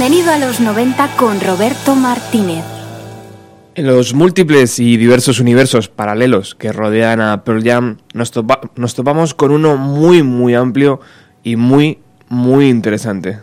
Bienvenido a los 90 con Roberto Martínez. En los múltiples y diversos universos paralelos que rodean a Pearl Jam, nos, topa- nos topamos con uno muy, muy amplio y muy, muy interesante.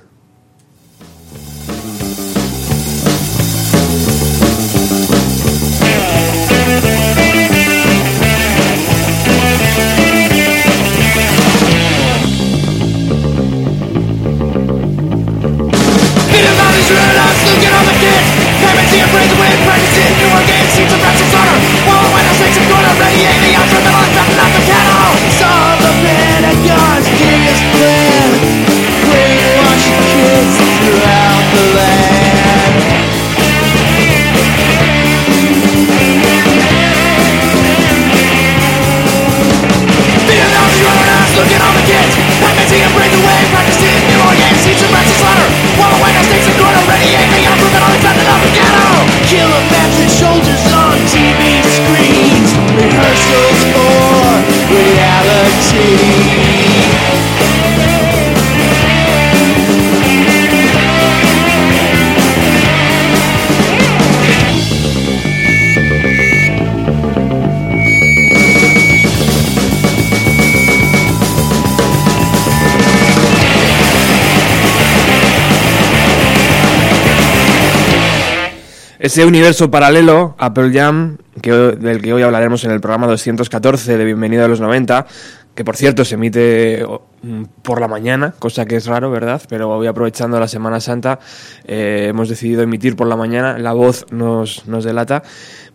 Ese universo paralelo a Pearl Jam, que, del que hoy hablaremos en el programa 214 de Bienvenido a los 90, que por cierto se emite mm, por la mañana, cosa que es raro, ¿verdad? Pero hoy aprovechando la Semana Santa eh, hemos decidido emitir por la mañana, la voz nos, nos delata.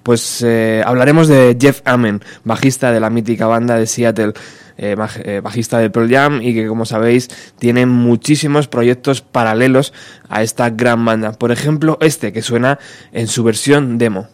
Pues eh, hablaremos de Jeff Amen, bajista de la mítica banda de Seattle, eh, eh, bajista de Pearl Jam y que como sabéis tiene muchísimos proyectos paralelos a esta gran banda. Por ejemplo, este que suena en su versión demo.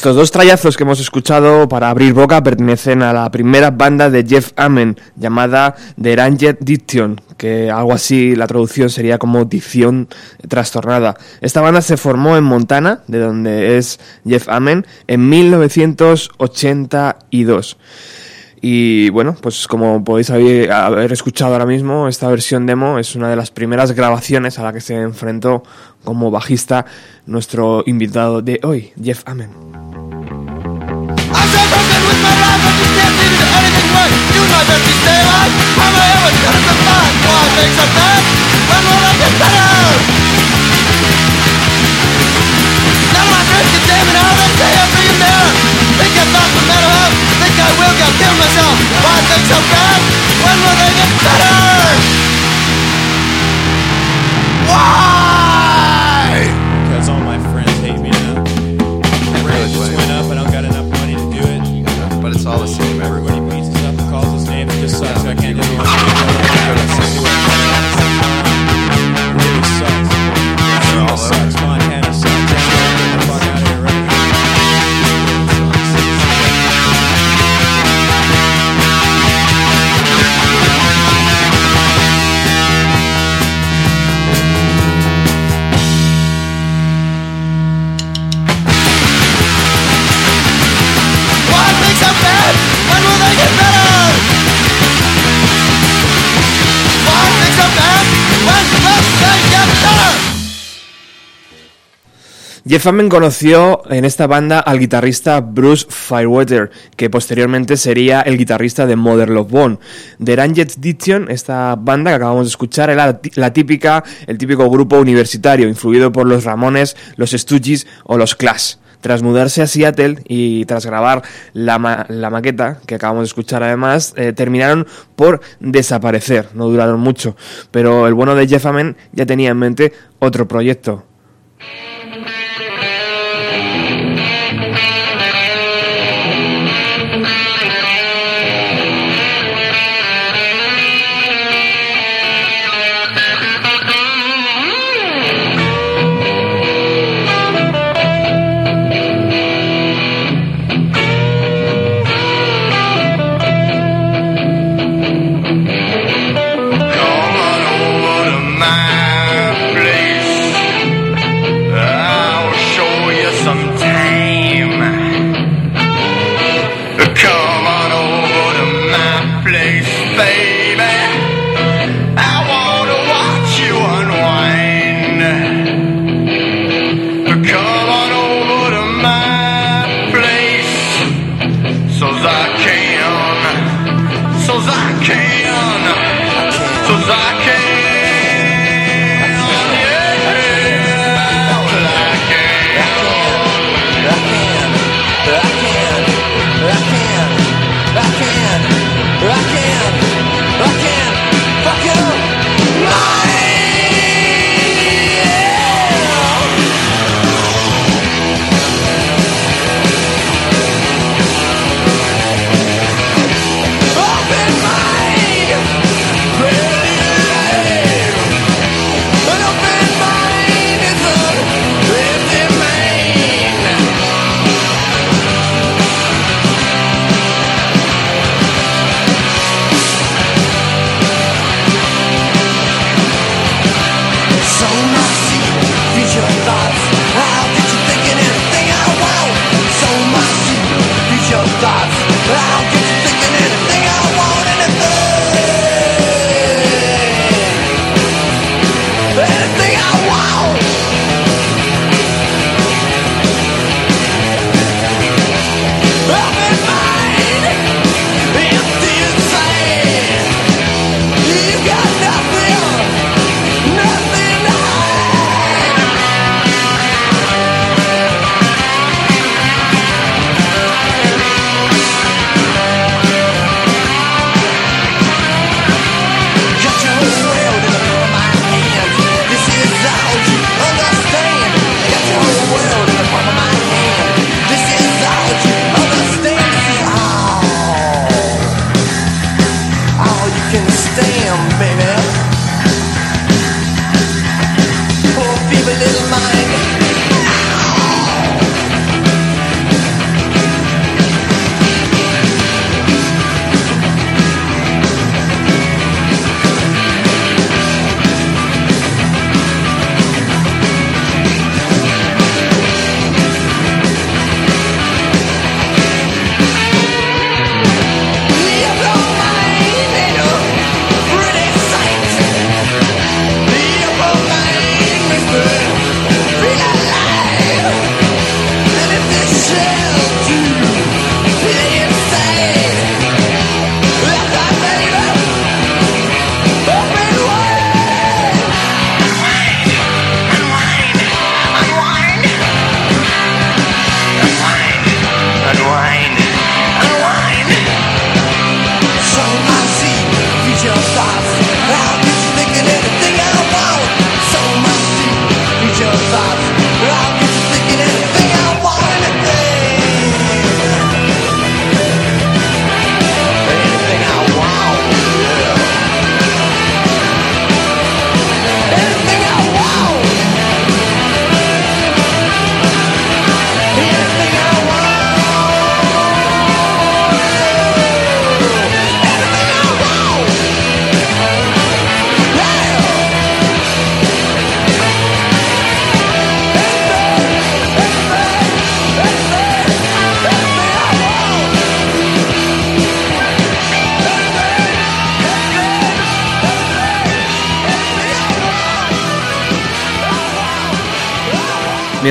Estos dos trayazos que hemos escuchado para abrir boca pertenecen a la primera banda de Jeff Amen llamada The Ranger Diction, que algo así la traducción sería como dicción trastornada. Esta banda se formó en Montana, de donde es Jeff Amen, en 1982. Y bueno, pues como podéis haber, haber escuchado ahora mismo, esta versión demo es una de las primeras grabaciones a la que se enfrentó como bajista nuestro invitado de hoy, Jeff Amen. I will go kill myself Why things so bad? When will they get better? Why? Because all my friends hate me now. My really just went up. I don't got enough money to do it. But it's all the same. Jeff Amen conoció en esta banda al guitarrista Bruce Firewater, que posteriormente sería el guitarrista de Mother Love Bone. The Ranged Diction, esta banda que acabamos de escuchar, era la, tí- la típica, el típico grupo universitario, influido por los Ramones, los Stooges o los Clash. Tras mudarse a Seattle y tras grabar la, ma- la maqueta, que acabamos de escuchar además, eh, terminaron por desaparecer, no duraron mucho. Pero el bueno de Jeff Amen ya tenía en mente otro proyecto,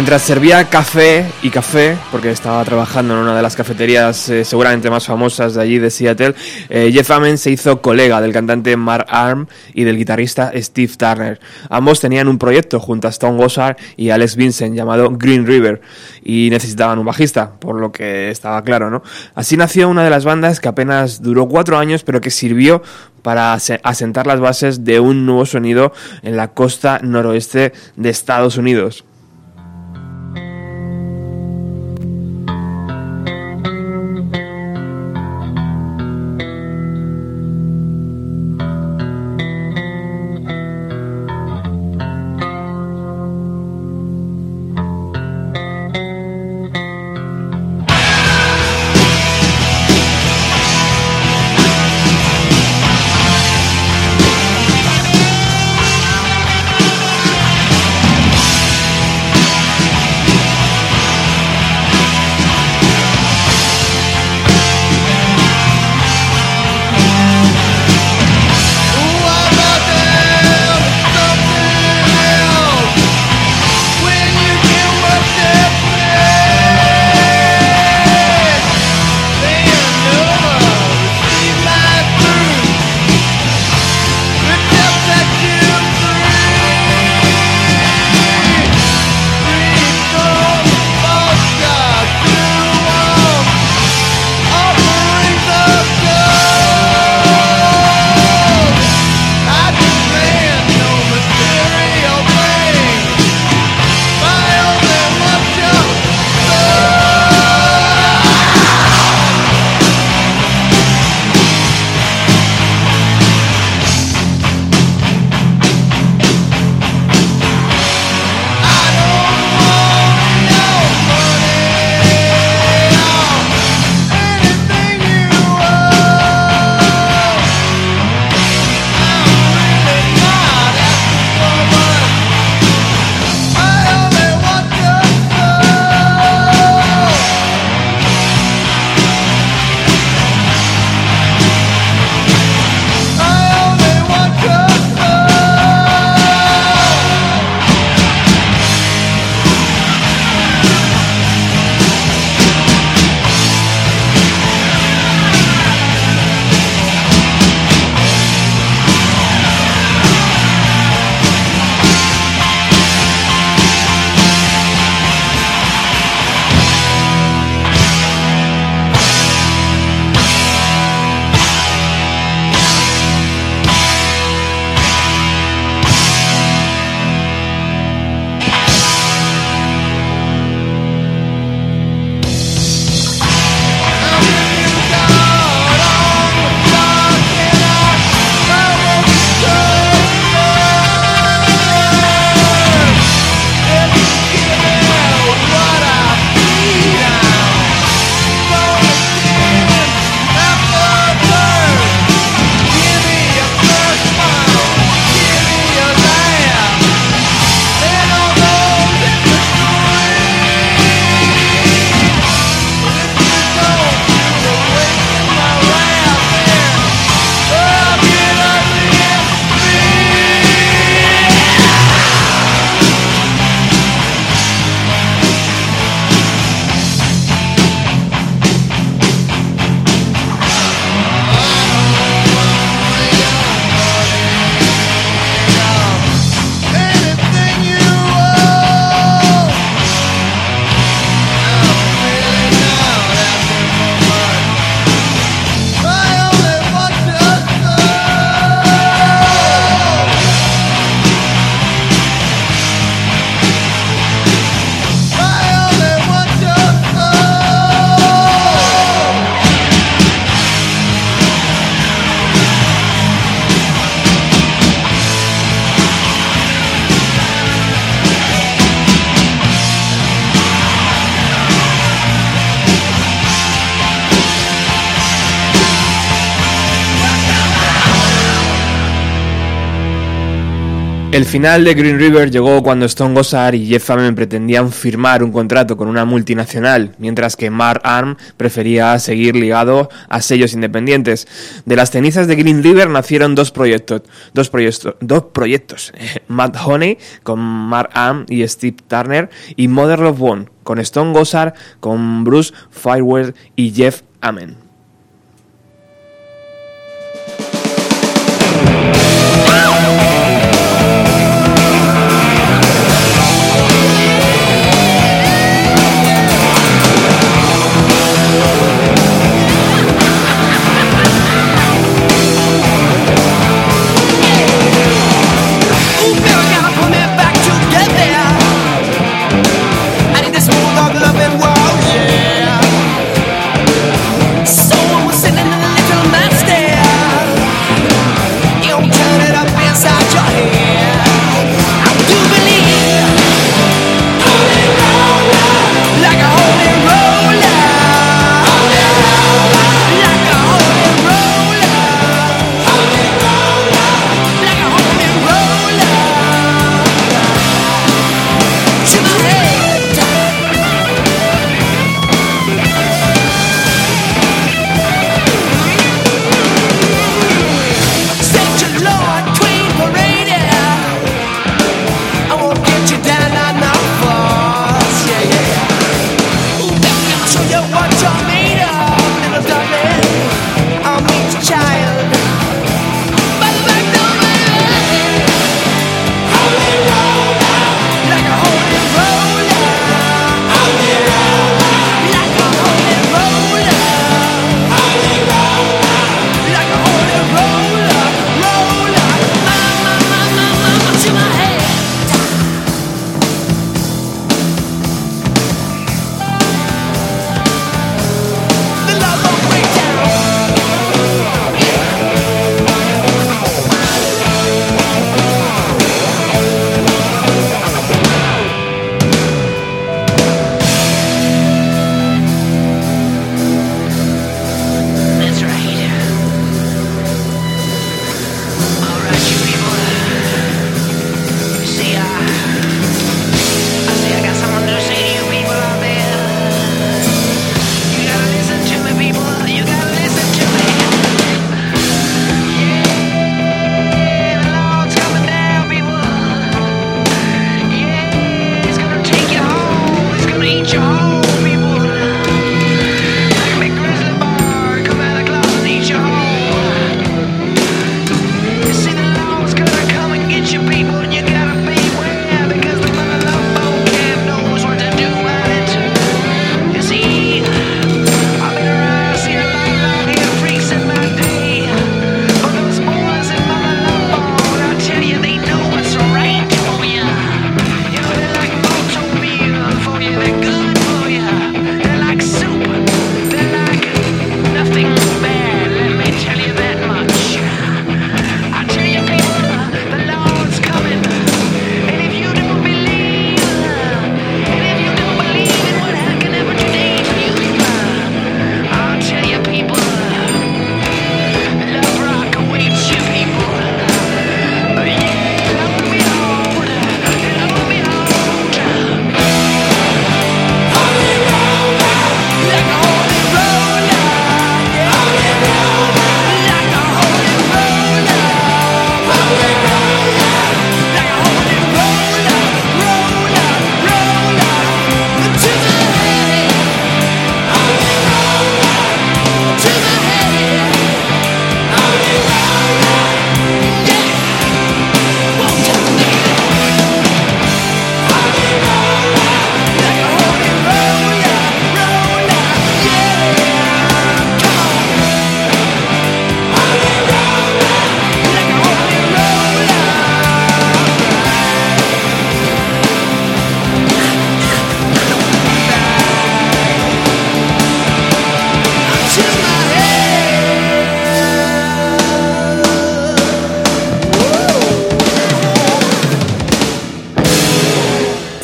Mientras servía café y café, porque estaba trabajando en una de las cafeterías eh, seguramente más famosas de allí, de Seattle, eh, Jeff Amen se hizo colega del cantante Mark Arm y del guitarrista Steve Turner. Ambos tenían un proyecto junto a Stone Gossard y Alex Vincent llamado Green River y necesitaban un bajista, por lo que estaba claro, ¿no? Así nació una de las bandas que apenas duró cuatro años, pero que sirvió para ase- asentar las bases de un nuevo sonido en la costa noroeste de Estados Unidos. Final de Green River llegó cuando Stone Gossard y Jeff Amen pretendían firmar un contrato con una multinacional, mientras que Mark Arm prefería seguir ligado a sellos independientes. De las cenizas de Green River nacieron dos proyectos, dos proyectos, dos proyectos, Mad Honey con Mark Arm y Steve Turner y Mother of One con Stone Gossard, con Bruce Firewell y Jeff Amen.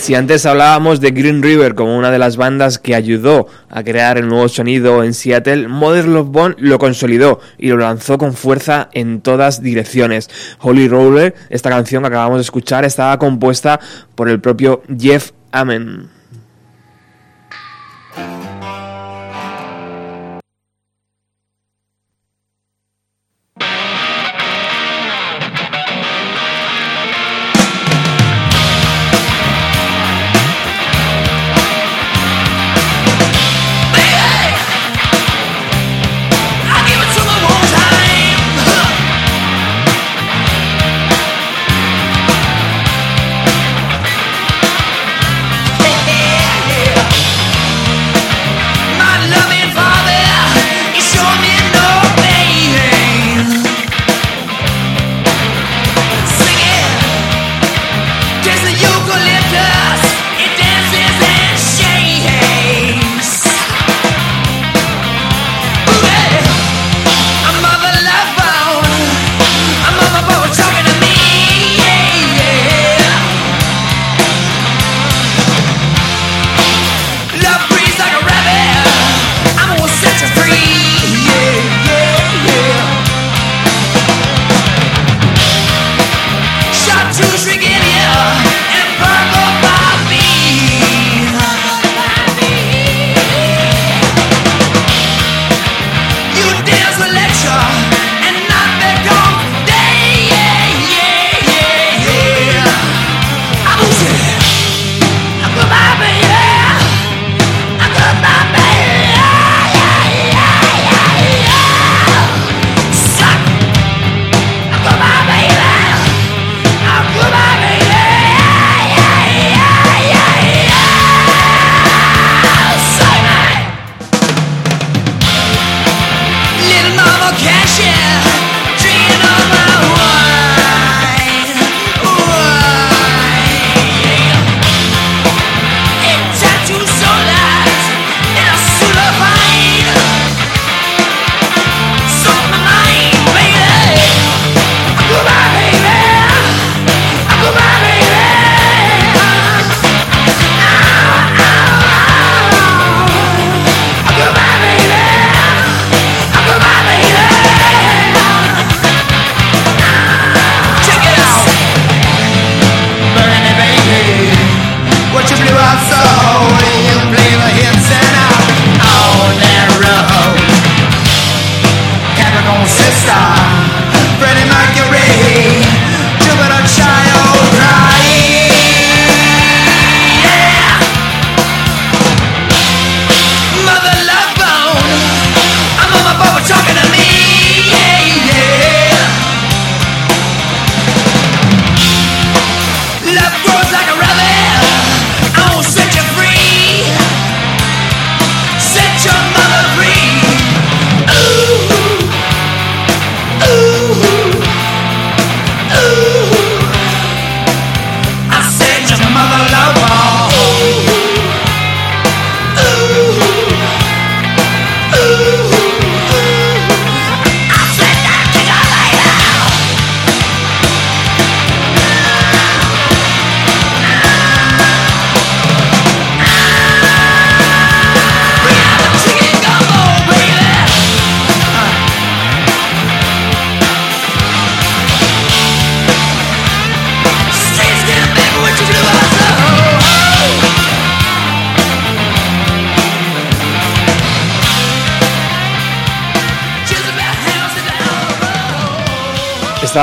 Si antes hablábamos de Green River como una de las bandas que ayudó a crear el nuevo sonido en Seattle, Mother Love Bone lo consolidó y lo lanzó con fuerza en todas direcciones. Holy Roller, esta canción que acabamos de escuchar, estaba compuesta por el propio Jeff Amen.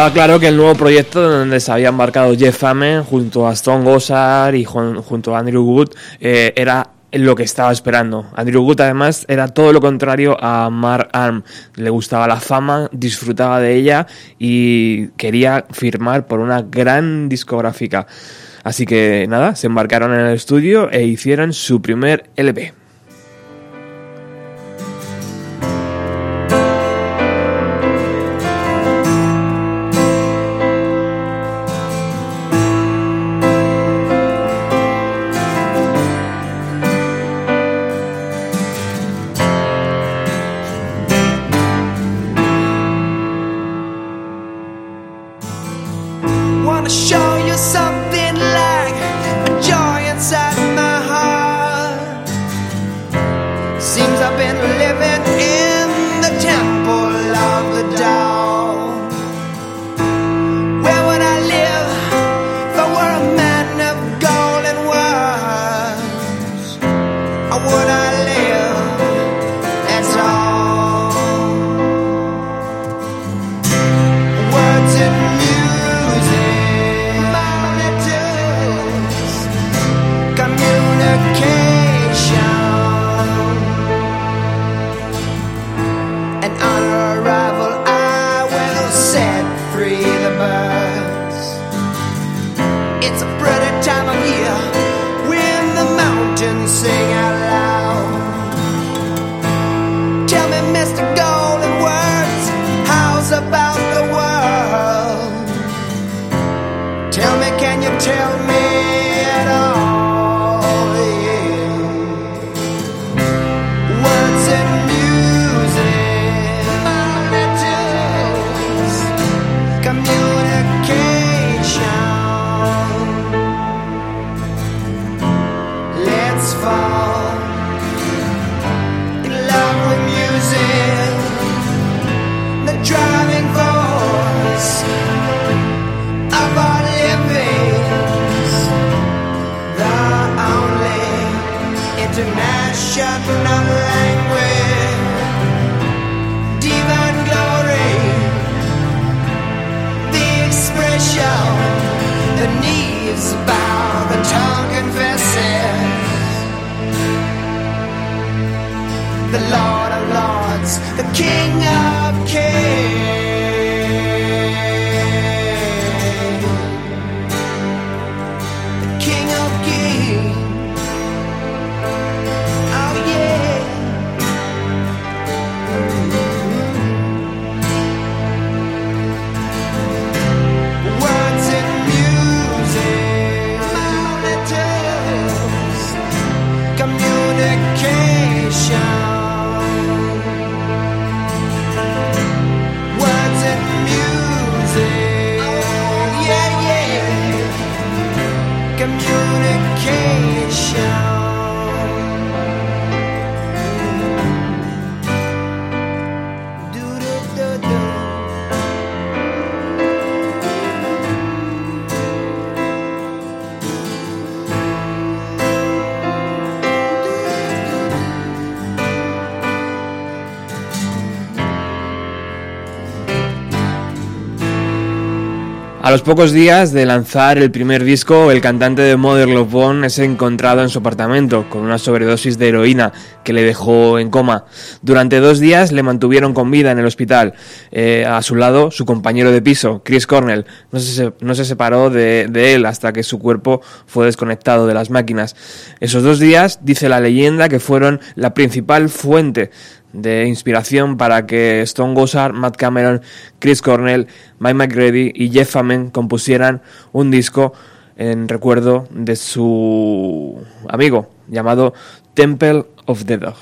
Estaba claro que el nuevo proyecto donde se había embarcado Jeff Amen junto a Stone Gossard y junto a Andrew Wood eh, era lo que estaba esperando. Andrew Wood además era todo lo contrario a Mark Arm. Le gustaba la fama, disfrutaba de ella y quería firmar por una gran discográfica. Así que nada, se embarcaron en el estudio e hicieron su primer LP. A los pocos días de lanzar el primer disco, el cantante de Mother Love Bone es encontrado en su apartamento con una sobredosis de heroína que le dejó en coma. Durante dos días le mantuvieron con vida en el hospital. Eh, a su lado, su compañero de piso, Chris Cornell, no se, separó de él hasta que su cuerpo fue desconectado de las máquinas. Esos dos días, dice la leyenda, que fueron la principal fuente de inspiración para que Stone Gossard, Matt Cameron, Chris Cornell, Mike McGrady y Jeff Amen compusieran un disco en recuerdo de su amigo llamado Temple of the Dog.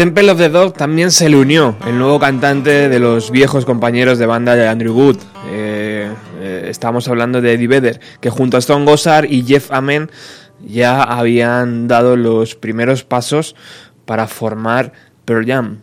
Temple of the Dog también se le unió el nuevo cantante de los viejos compañeros de banda de Andrew Wood. Eh, eh, estamos hablando de Eddie Vedder, que junto a Stone Gossard y Jeff Amen ya habían dado los primeros pasos para formar Pearl Jam.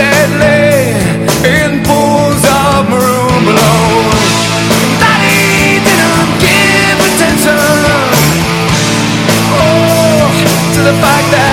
In pools of maroon. Daddy didn't give attention. Oh, to the fact that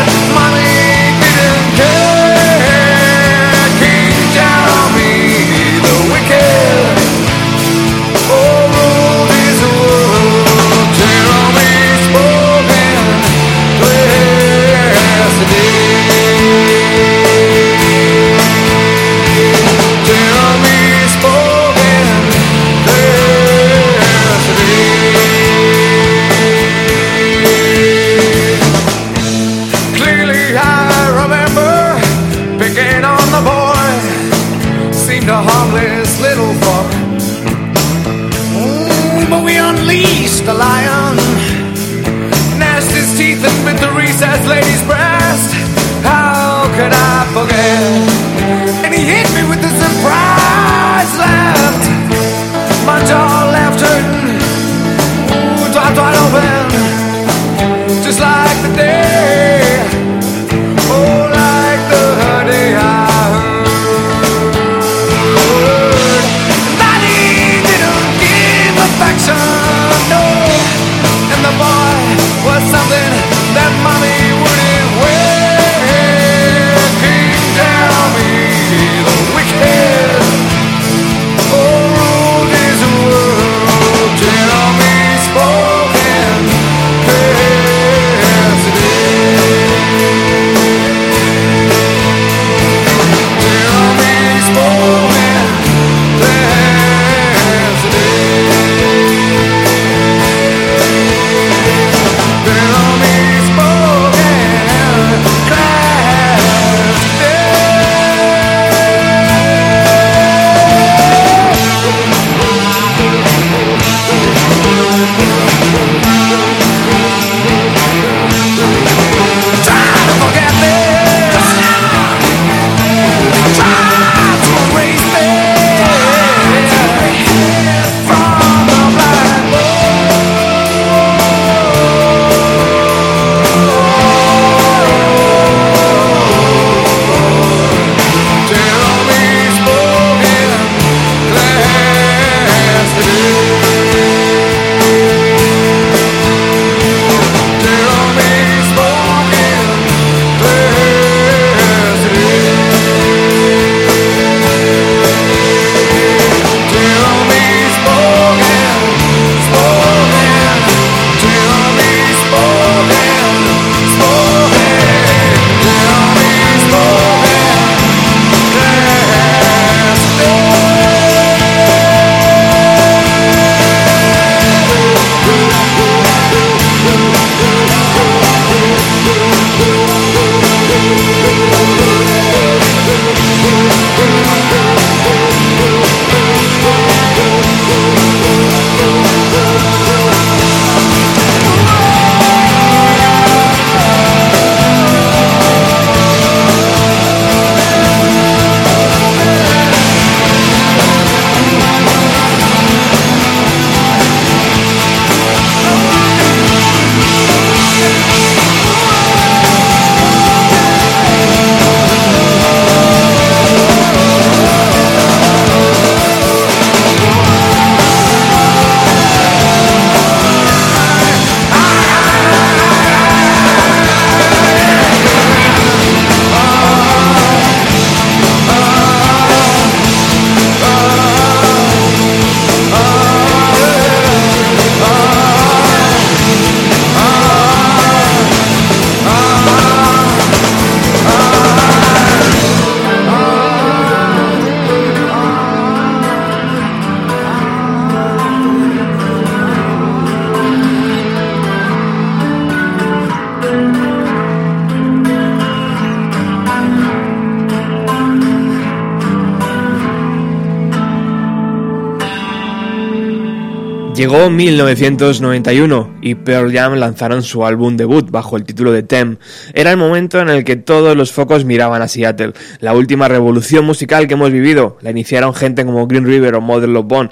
1991 y Pearl Jam lanzaron su álbum debut bajo el título de Tem. Era el momento en el que todos los focos miraban a Seattle. La última revolución musical que hemos vivido la iniciaron gente como Green River o Model Love Bone,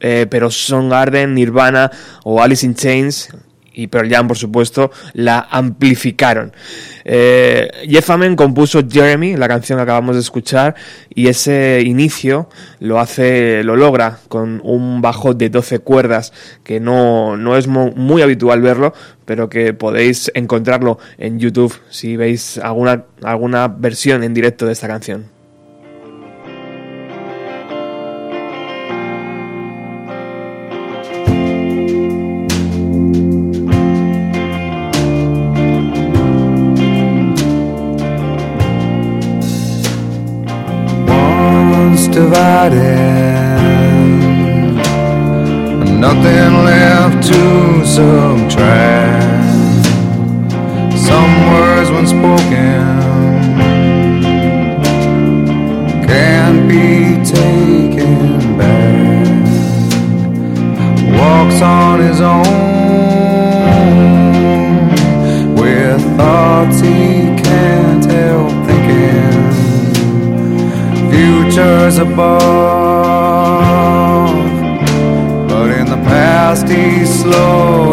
eh, pero Garden, Nirvana o Alice in Chains y Pearl Jam, por supuesto, la amplificaron. Eh, Jeff Amen compuso Jeremy, la canción que acabamos de escuchar, y ese inicio lo hace, lo logra con un bajo de 12 cuerdas, que no, no es muy habitual verlo, pero que podéis encontrarlo en YouTube si veis alguna, alguna versión en directo de esta canción. Nothing left to subtract. Some words when spoken can't be taken back. Walks on his own futures above. But in the past, he's slow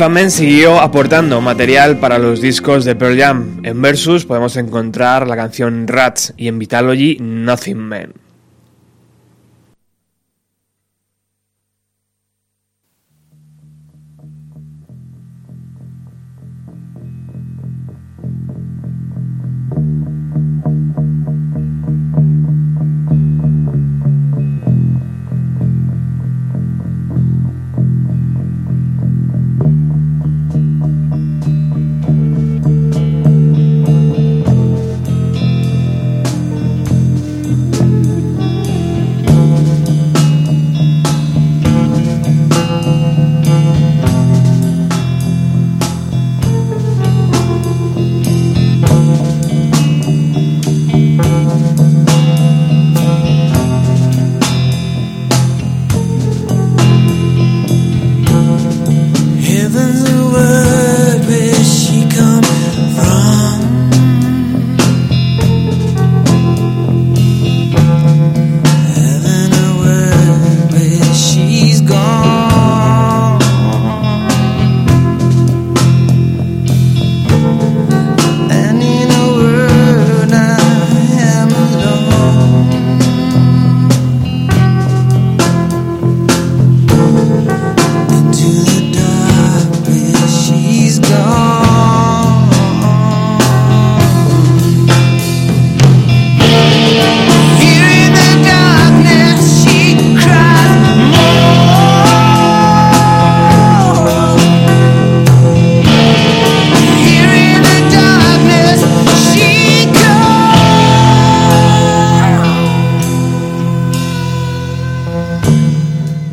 Amen siguió aportando material para los discos de Pearl Jam. En Versus podemos encontrar la canción Rats y en Vitalogy Nothing Man.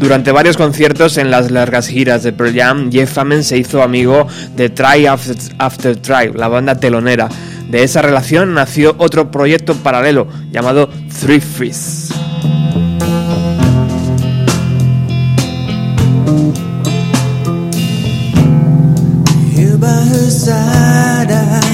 Durante varios conciertos en las largas giras de Pearl Jam, Jeff Amen se hizo amigo de Try After, Try, la banda telonera. De esa relación nació otro proyecto paralelo llamado Three I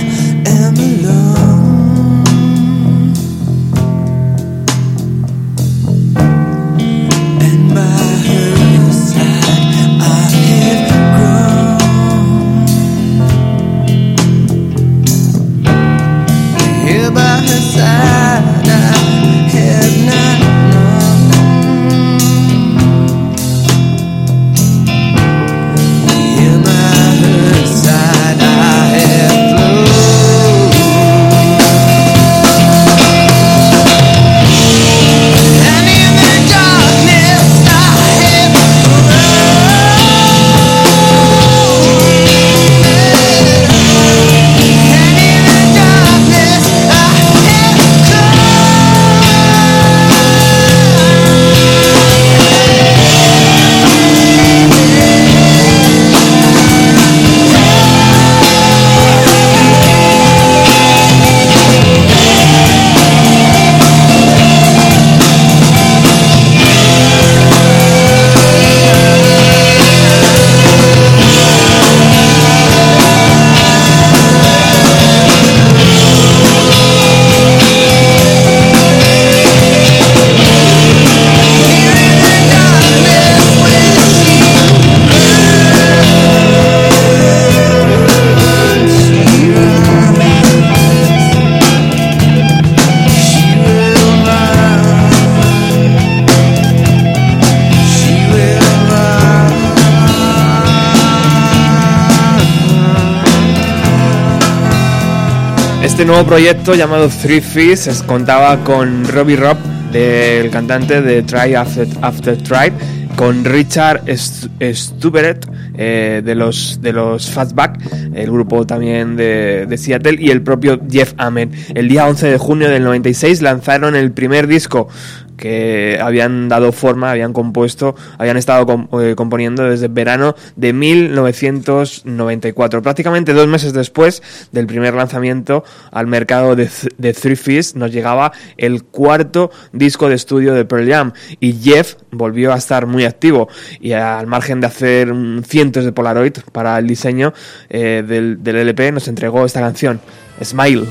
nuevo proyecto llamado Three Fists es- contaba con Robbie Robb, del cantante de Try After, After Try, con Richard St- Stuberet eh, de los de los Fastback, el grupo también de, de Seattle, y el propio Jeff Amen. El día 11 de junio del 96 lanzaron el primer disco que habían dado forma, habían compuesto, habían estado eh, componiendo desde verano de 1994. Prácticamente dos meses después del primer lanzamiento al mercado de, Th- Three Fists nos llegaba el cuarto disco de estudio de Pearl Jam y Jeff volvió a estar muy activo y al margen de hacer cientos de Polaroid para el diseño eh, del LP nos entregó esta canción, Smile.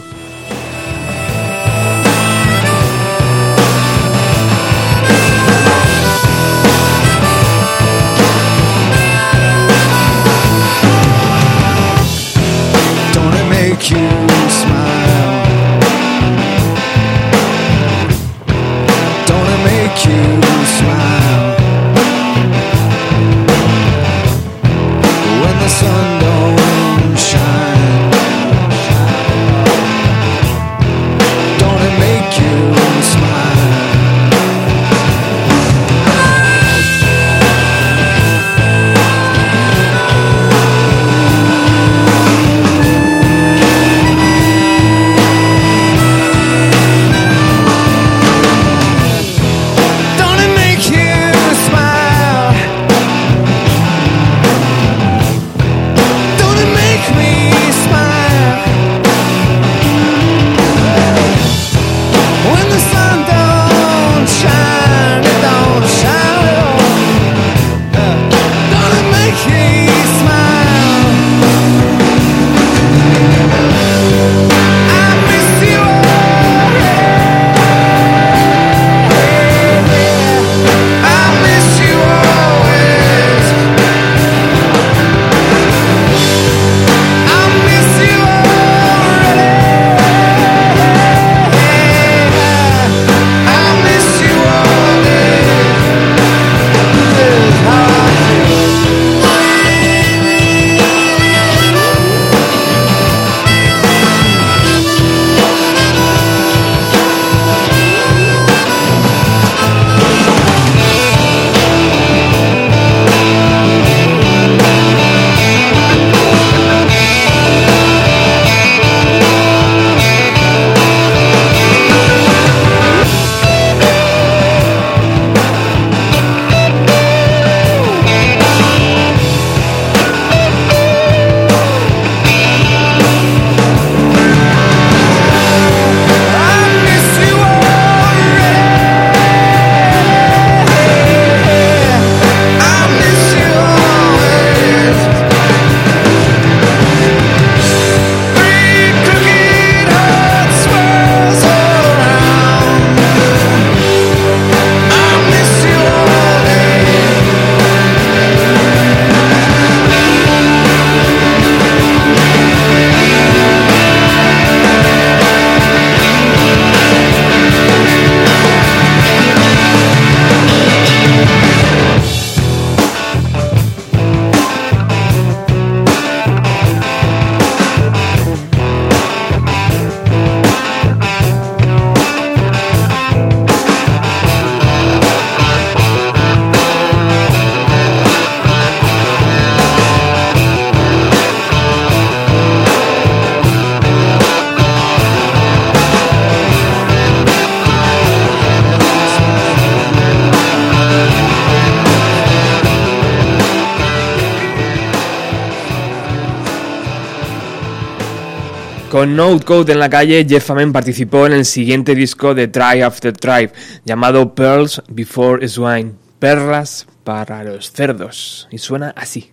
Con No Code en la calle, Jeff Famen participó en el siguiente disco de Tribe After Tribe, llamado Pearls Before Swine, perlas para los cerdos, y suena así.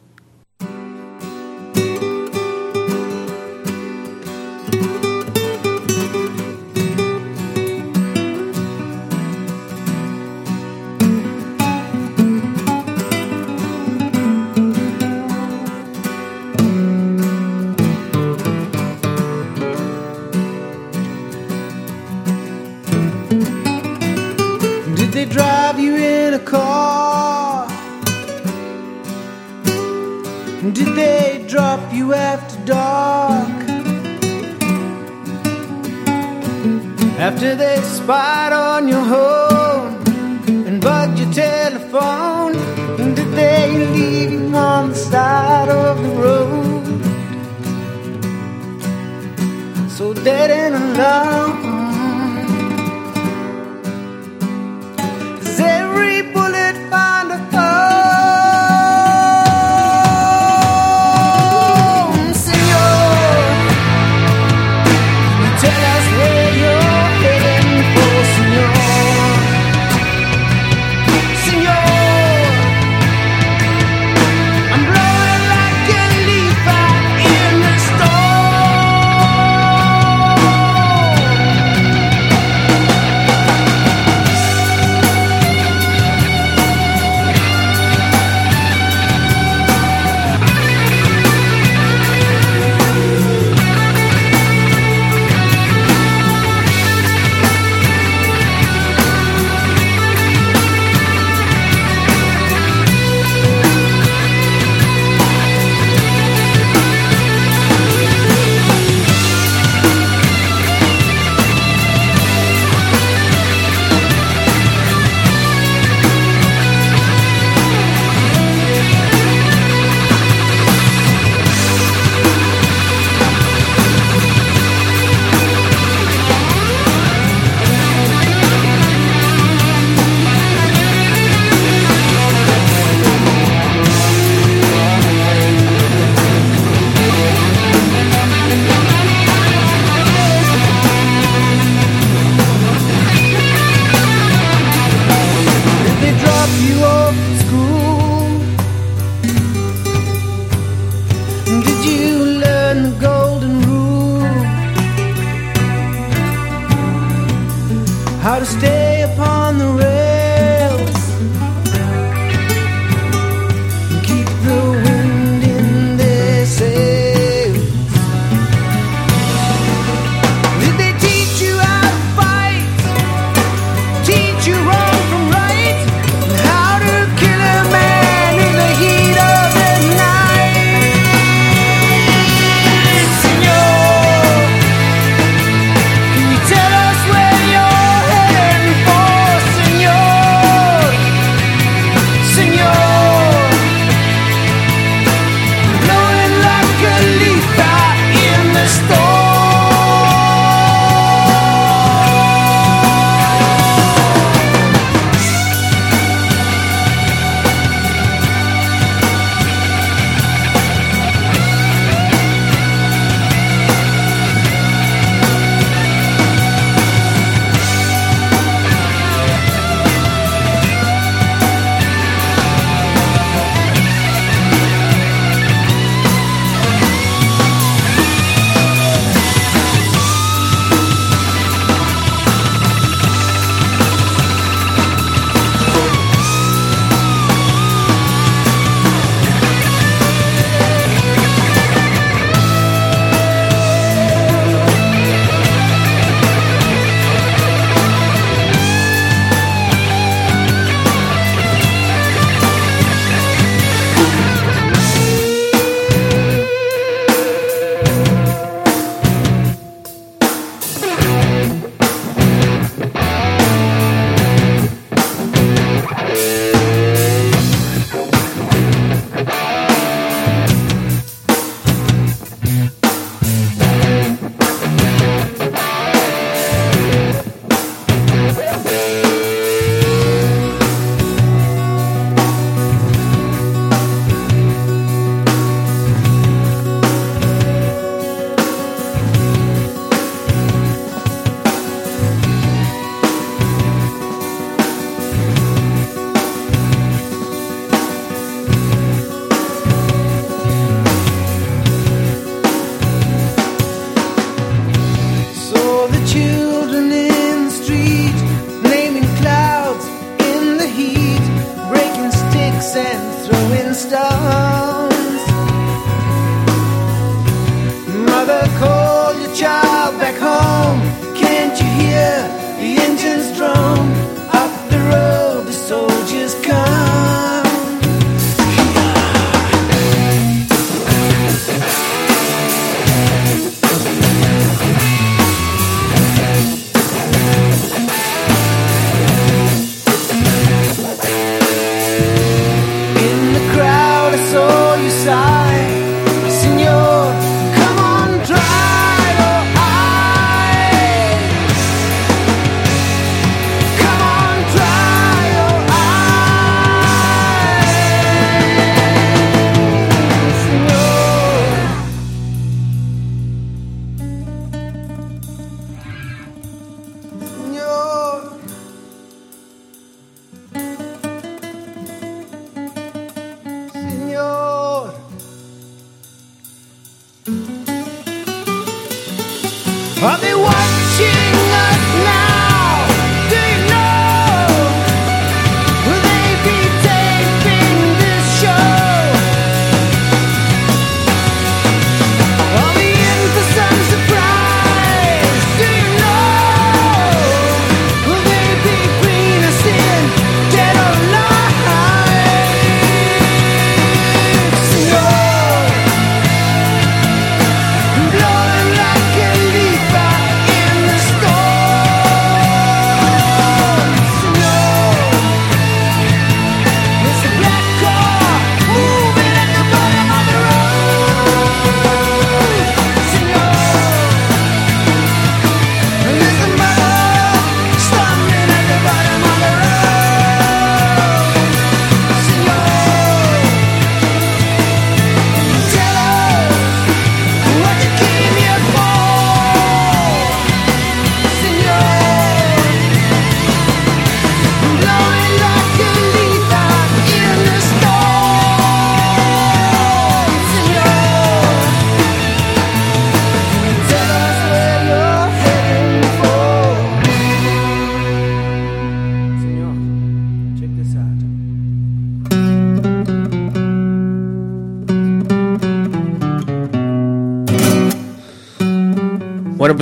stop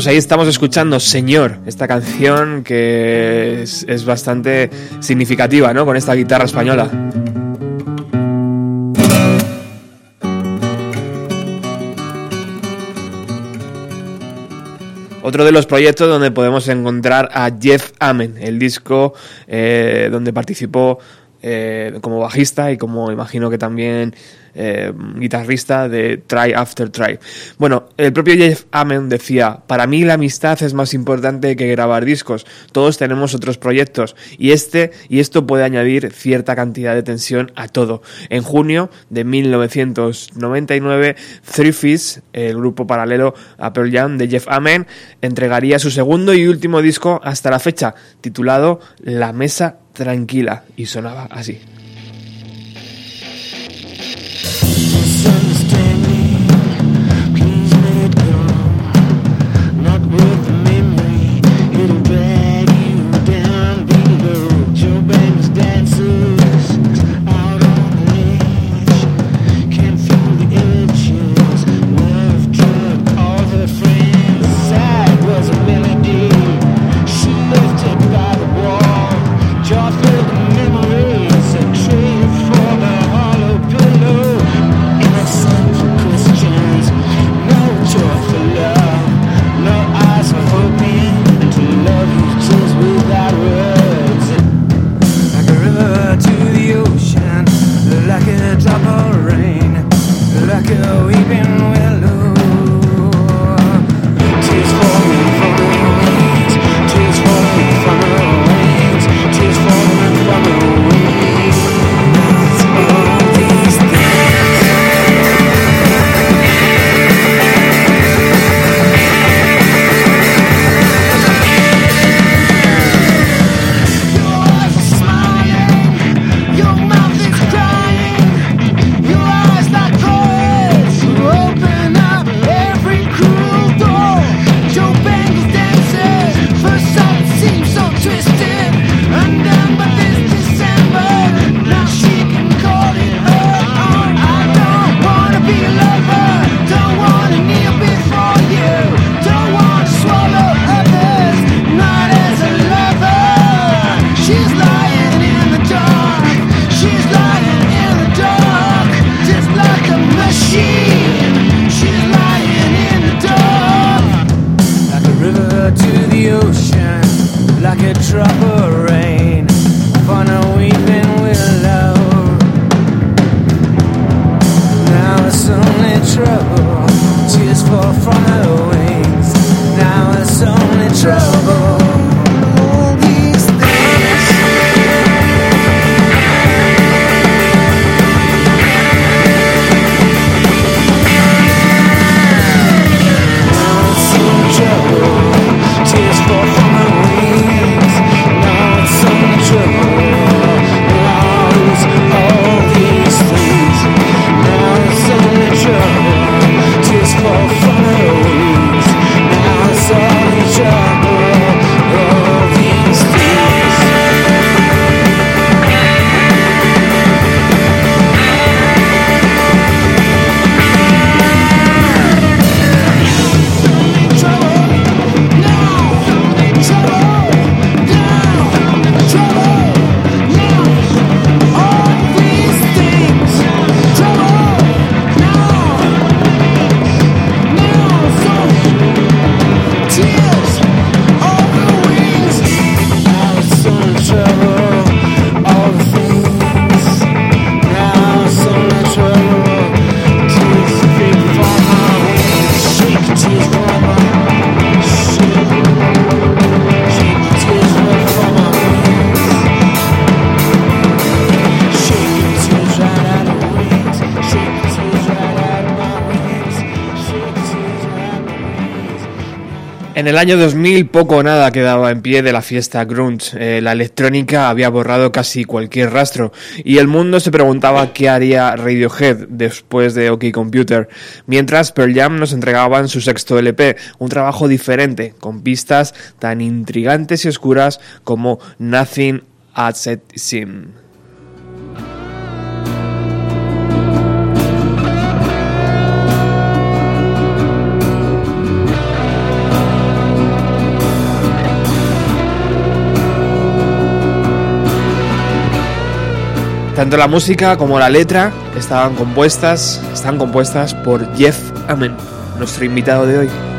pues ahí estamos escuchando Señor, esta canción que es, bastante significativa, ¿no? Con esta guitarra española. Otro de los proyectos donde podemos encontrar a Jeff Amen, el disco eh, donde participó eh, como bajista y como imagino que también eh, guitarrista de Try After Try. Bueno, el propio Jeff Amen decía, para mí la amistad es más importante que grabar discos, todos tenemos otros proyectos y este y esto puede añadir cierta cantidad de tensión a todo. En junio de 1999, Three Fish, el grupo paralelo a Pearl Jam de Jeff Amen, entregaría su segundo y último disco hasta la fecha, titulado La Mesa Tranquila, y sonaba así. el año 2000 poco o nada quedaba en pie de la fiesta grunge. Eh, la electrónica había borrado casi cualquier rastro y el mundo se preguntaba qué haría Radiohead después de OK Computer, mientras Pearl Jam nos entregaban su sexto LP, un trabajo diferente, con pistas tan intrigantes y oscuras como Nothing At It Seems. Tanto la música como la letra estaban compuestas, están compuestas por Jeff Amen, nuestro invitado de hoy.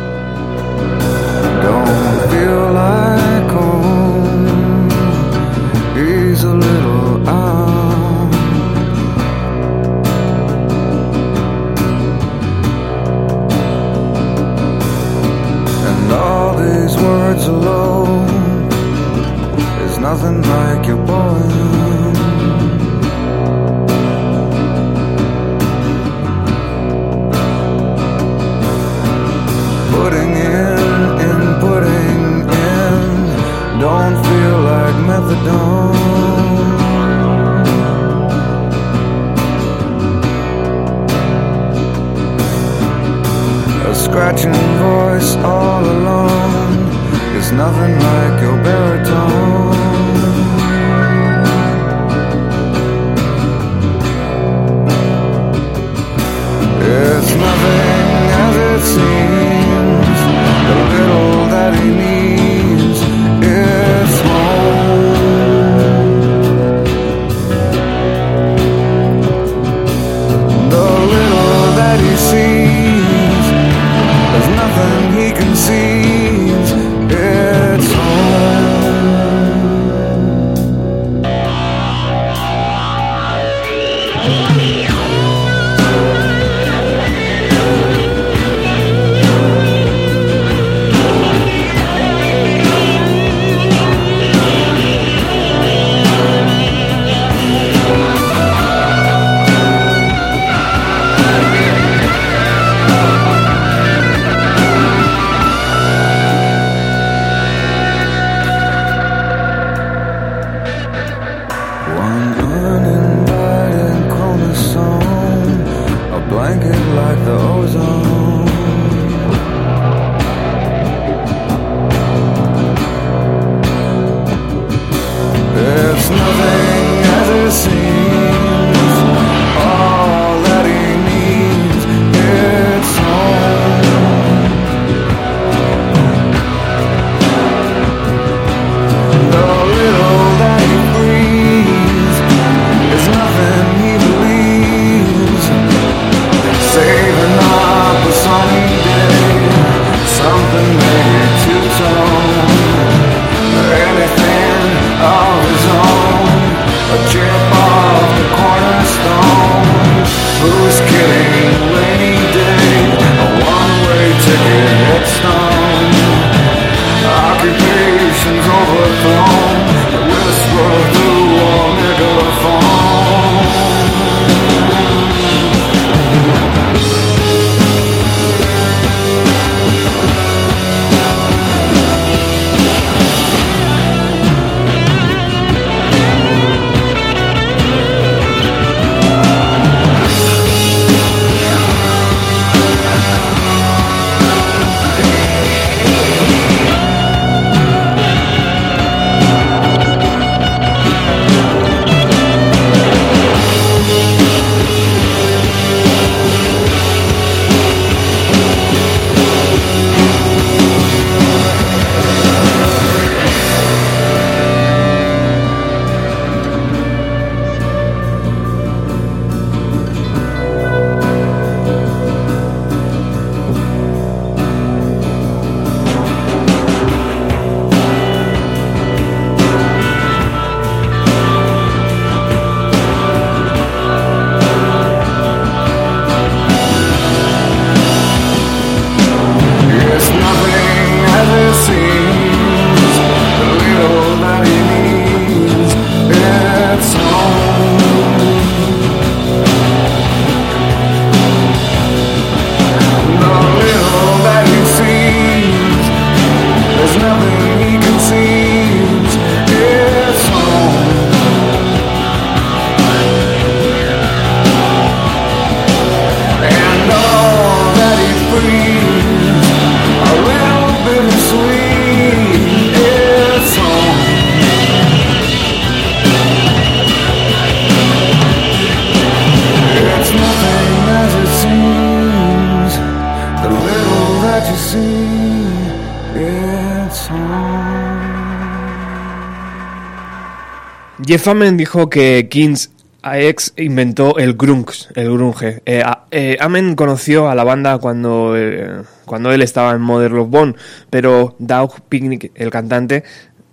Jeff Amen dijo que Kings AX inventó el grunge, el grunge. Eh, eh, Amen conoció a la banda cuando, eh, cuando él estaba en Mother Love Bone, pero Doug Picnic, el cantante,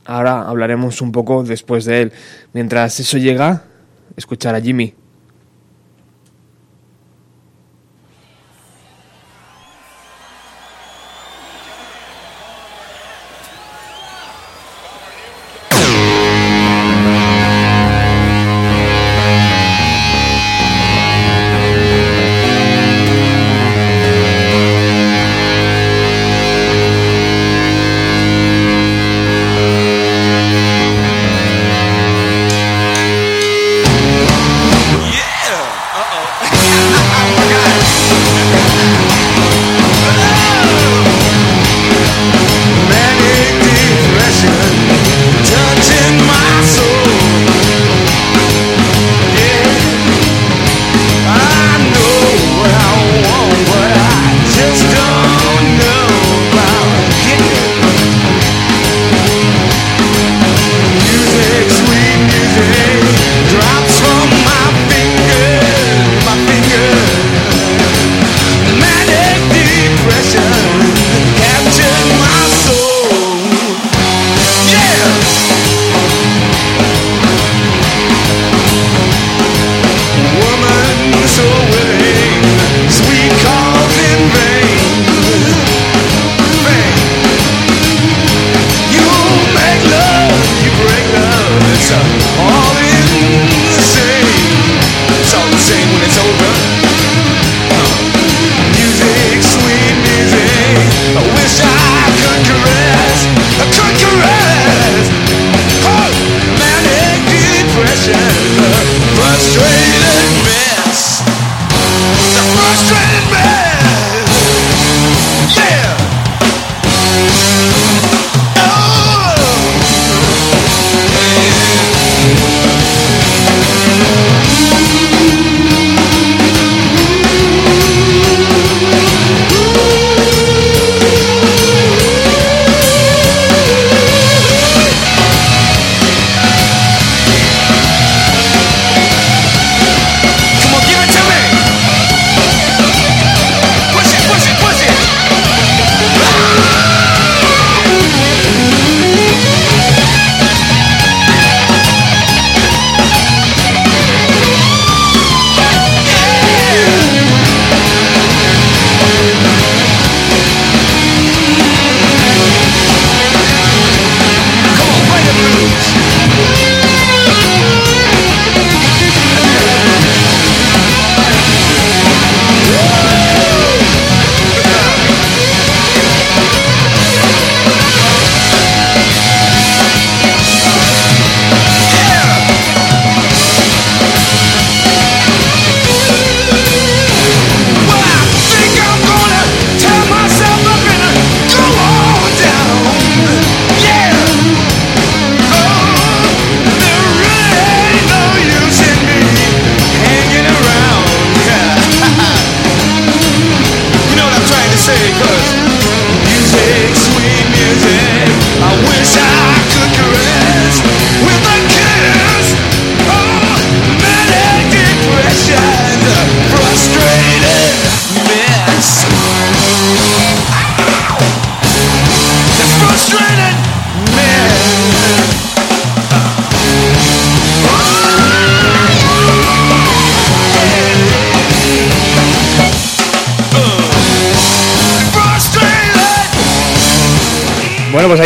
ahora hablaremos un poco después de él. Mientras eso llega, escuchar a Jimmy.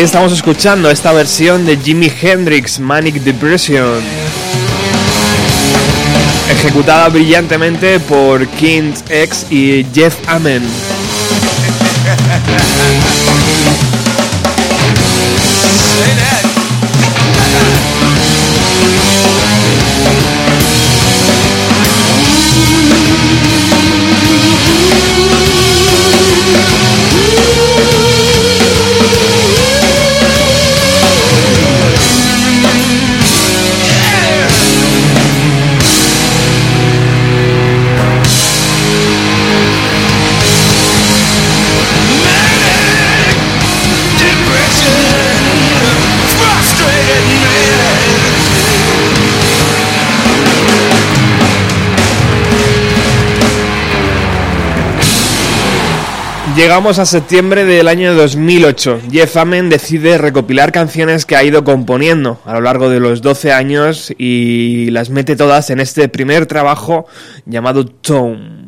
Estamos escuchando esta versión de Jimi Hendrix, Manic Depression. Ejecutada brillantemente por Kings X y Jeff Amen. Llegamos a septiembre del año 2008. Jeff Amen decide recopilar canciones que ha ido componiendo a lo largo de los 12 años y las mete todas en este primer trabajo llamado Tone.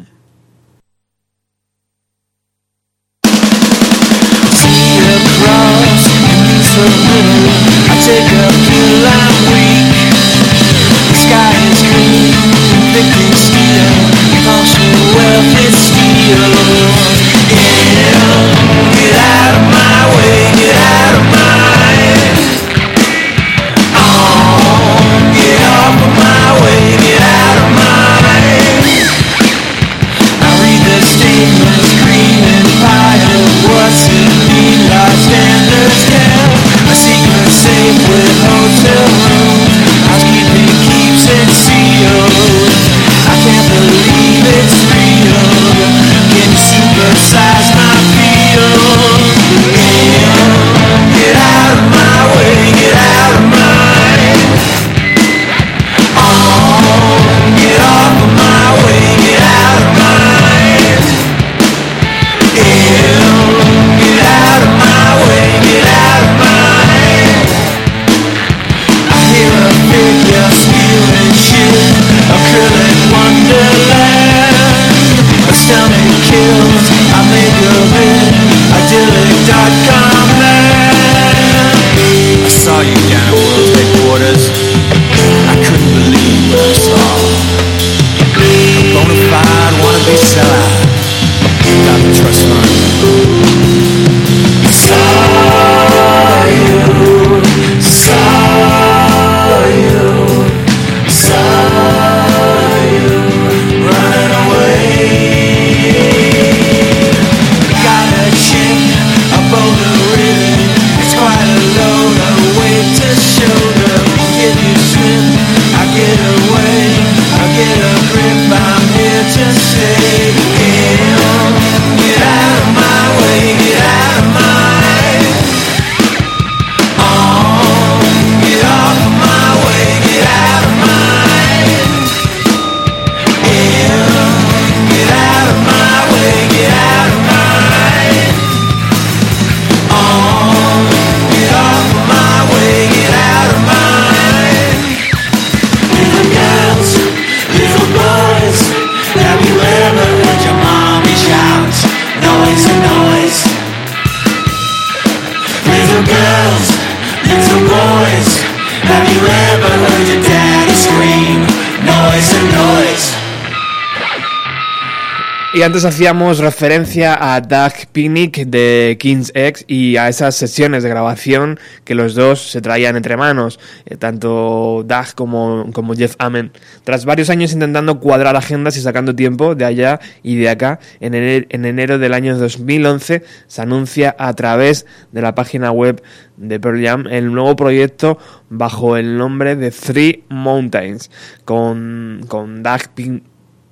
Hacíamos referencia a Doug Picnic de King's X y a esas sesiones de grabación que los dos se traían entre manos, eh, tanto Doug como, Jeff Amen. Tras varios años intentando cuadrar agendas y sacando tiempo de allá y de acá, en enero, en enero del año 2011 se anuncia a través de la página web de Pearl Jam el nuevo proyecto bajo el nombre de Three Mountains, con, con Doug Picnic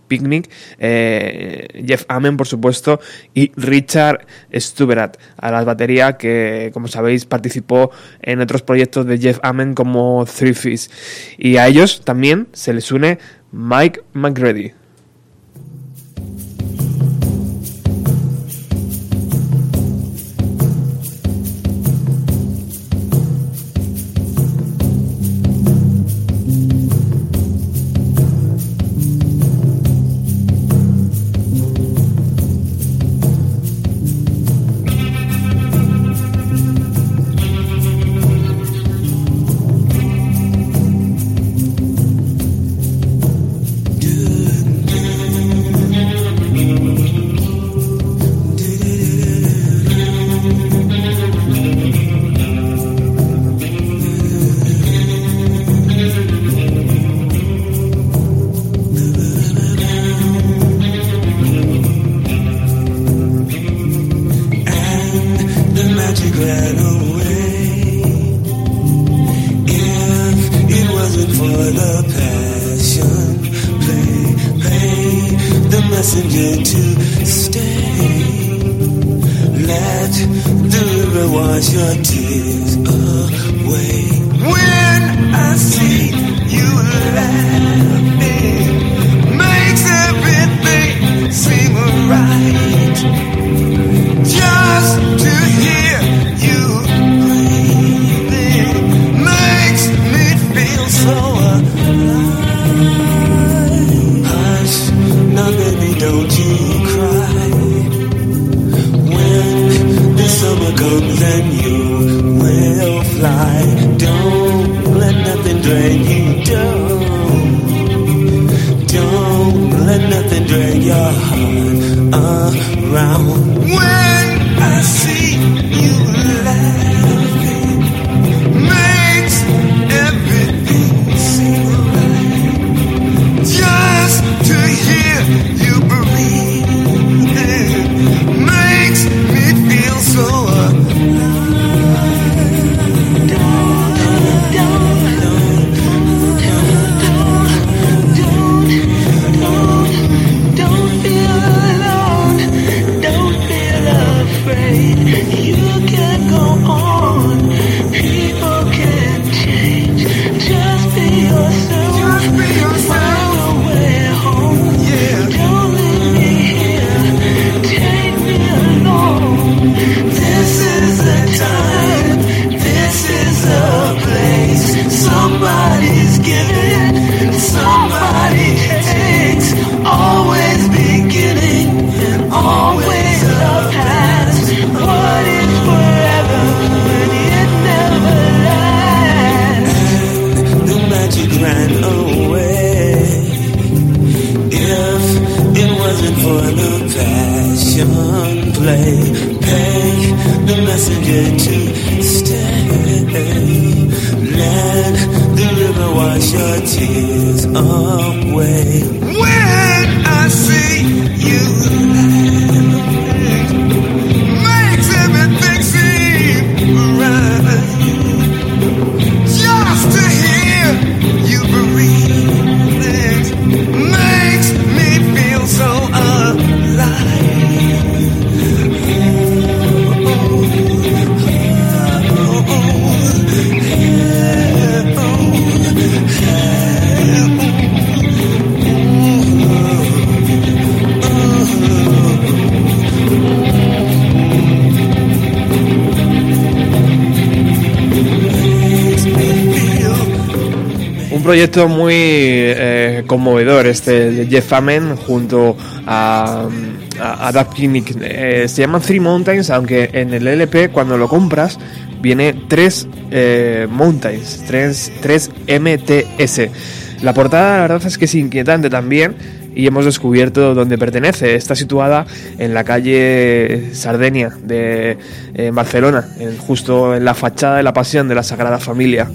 Picnic, eh, Jeff Amen, por supuesto, y Richard Stuberat a la batería, que, como sabéis, participó en otros proyectos de Jeff Amen como Three Fish. Y a ellos también se les une Mike McGrady. Passion play, beg the messenger to stay. Let the river wash your tears away. Proyecto muy eh, conmovedor este de Jeff Amen junto a, a, a. Eh, se llama Three Mountains, aunque en el LP cuando lo compras viene tres eh, Mountains, tres, tres MTS. La portada la verdad es que es inquietante también y hemos descubierto dónde pertenece. Está situada en la calle Sardenia de Barcelona, justo en la fachada de la Pasión de la Sagrada Familia.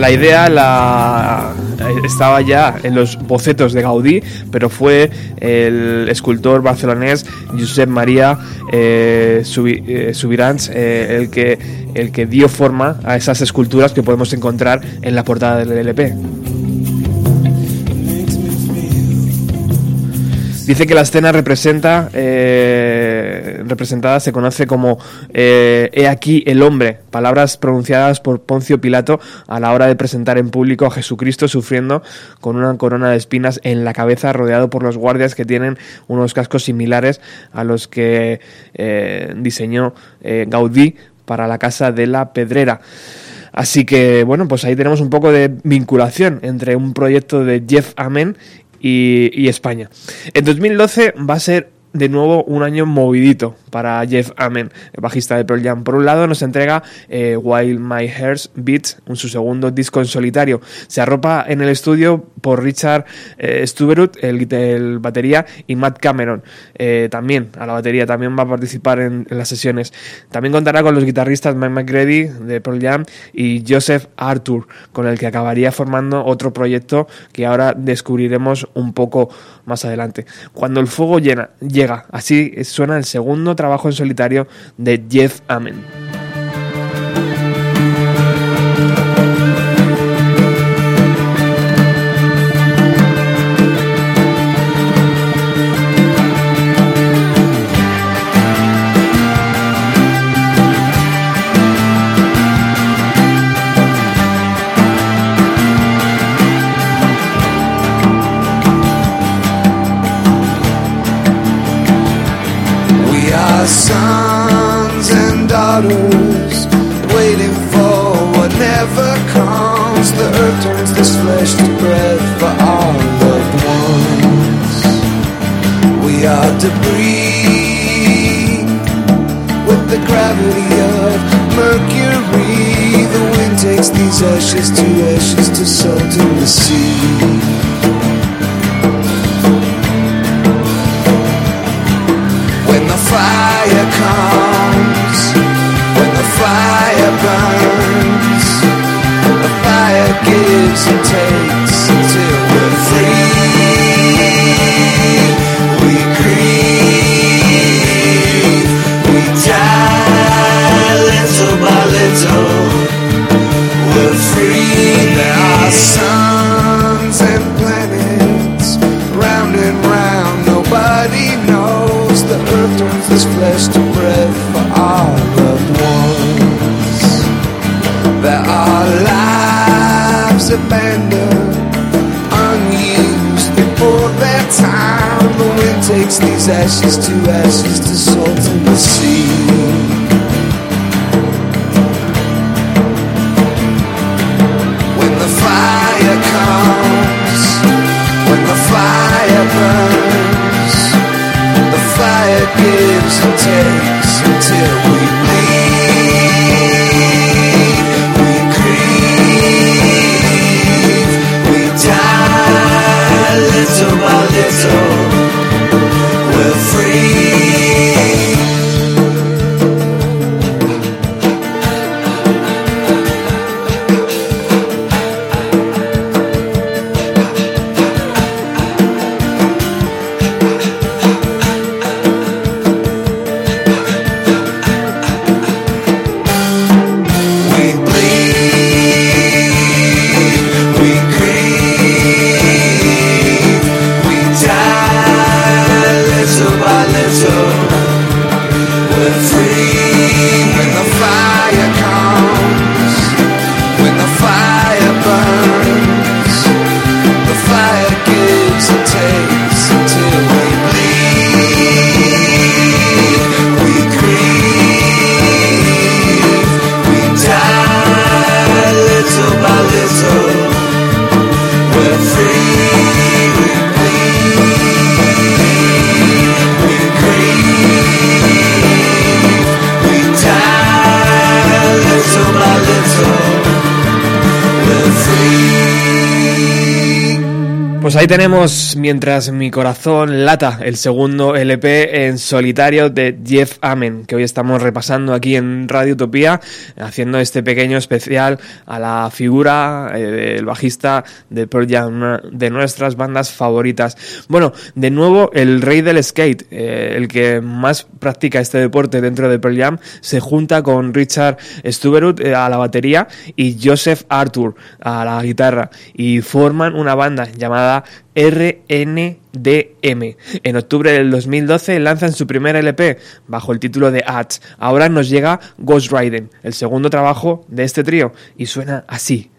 La idea la estaba ya en los bocetos de Gaudí, pero fue el escultor barcelonés Josep María eh, eh, Subirans eh, el, que, el que dio forma a esas esculturas que podemos encontrar en la portada del LP. Dice que la escena representa eh, representada se conoce como eh, He aquí el hombre, palabras pronunciadas por Poncio Pilato a la hora de presentar en público a Jesucristo sufriendo con una corona de espinas en la cabeza rodeado por los guardias que tienen unos cascos similares a los que eh, diseñó Gaudí para la casa de la Pedrera. Así que, bueno, pues ahí tenemos un poco de vinculación entre un proyecto de Jeff Amen y, y España. En 2012 va a ser de nuevo un año movidito para Jeff Amen, el bajista de Pearl Jam. Por un lado nos entrega eh, While My Heart Beats, su segundo disco en solitario. Se arropa en el estudio por Richard eh, el, batería, y Matt Cameron, eh, también a la batería, también va a participar en, en las sesiones. También contará con los guitarristas Mike McGrady de Pearl Jam y Joseph Arthur, con el que acabaría formando otro proyecto que ahora descubriremos un poco más adelante. Cuando el fuego llena, llega, así suena el segundo trabajo en solitario de Jeff Amen. Just. Pues ahí tenemos Mientras mi corazón lata, el segundo LP en solitario de Jeff Amen, que hoy estamos repasando aquí en Radio Utopía, haciendo este pequeño especial a la figura eh, del bajista de Pearl Jam, de nuestras bandas favoritas. Bueno, de nuevo, el rey del skate, eh, el que más practica este deporte dentro de Pearl Jam, se junta con Richard Stuberud eh, a la batería y Joseph Arthur a la guitarra y forman una banda llamada RNDM. En octubre del 2012 lanzan su primer LP bajo el título de Ads. Ahora nos llega Ghost Riding, el segundo trabajo de este trío, y suena así.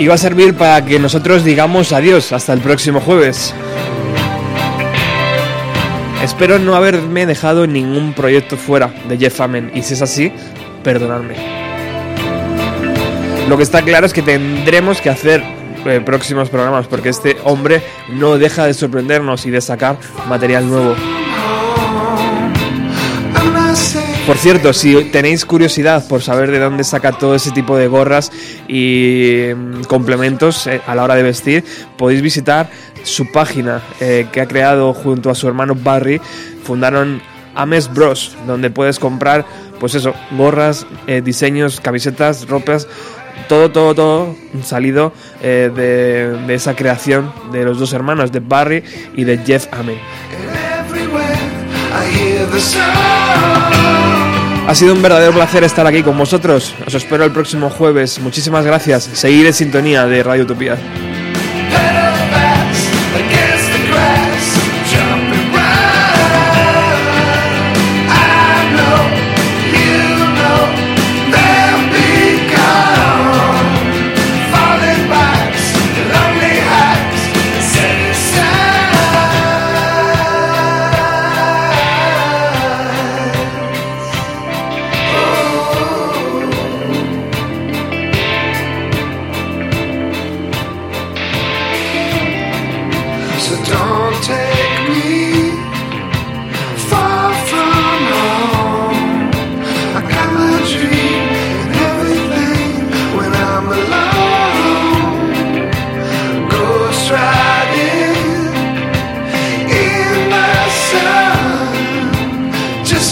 Y va a servir para que nosotros digamos adiós hasta el próximo jueves. Espero no haberme dejado ningún proyecto fuera de Jeff Amen y si es así, perdonadme. Lo que está claro es que tendremos que hacer eh, próximos programas porque este hombre no deja de sorprendernos y de sacar material nuevo. Por cierto, si tenéis curiosidad por saber de dónde saca todo ese tipo de gorras y mm, complementos eh, a la hora de vestir, podéis visitar su página eh, que ha creado junto a su hermano Barry. Fundaron Ames Bros, donde puedes comprar, pues eso, gorras, eh, diseños, camisetas, ropas, todo, todo, todo salido eh, de, de esa creación de los dos hermanos, de Barry y de Jeff Amen. Ha sido un verdadero placer estar aquí con vosotros. Os espero el próximo jueves. Muchísimas gracias. Seguir en sintonía de Radio Utopía.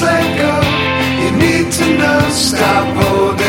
let go. You need to know, stop holding.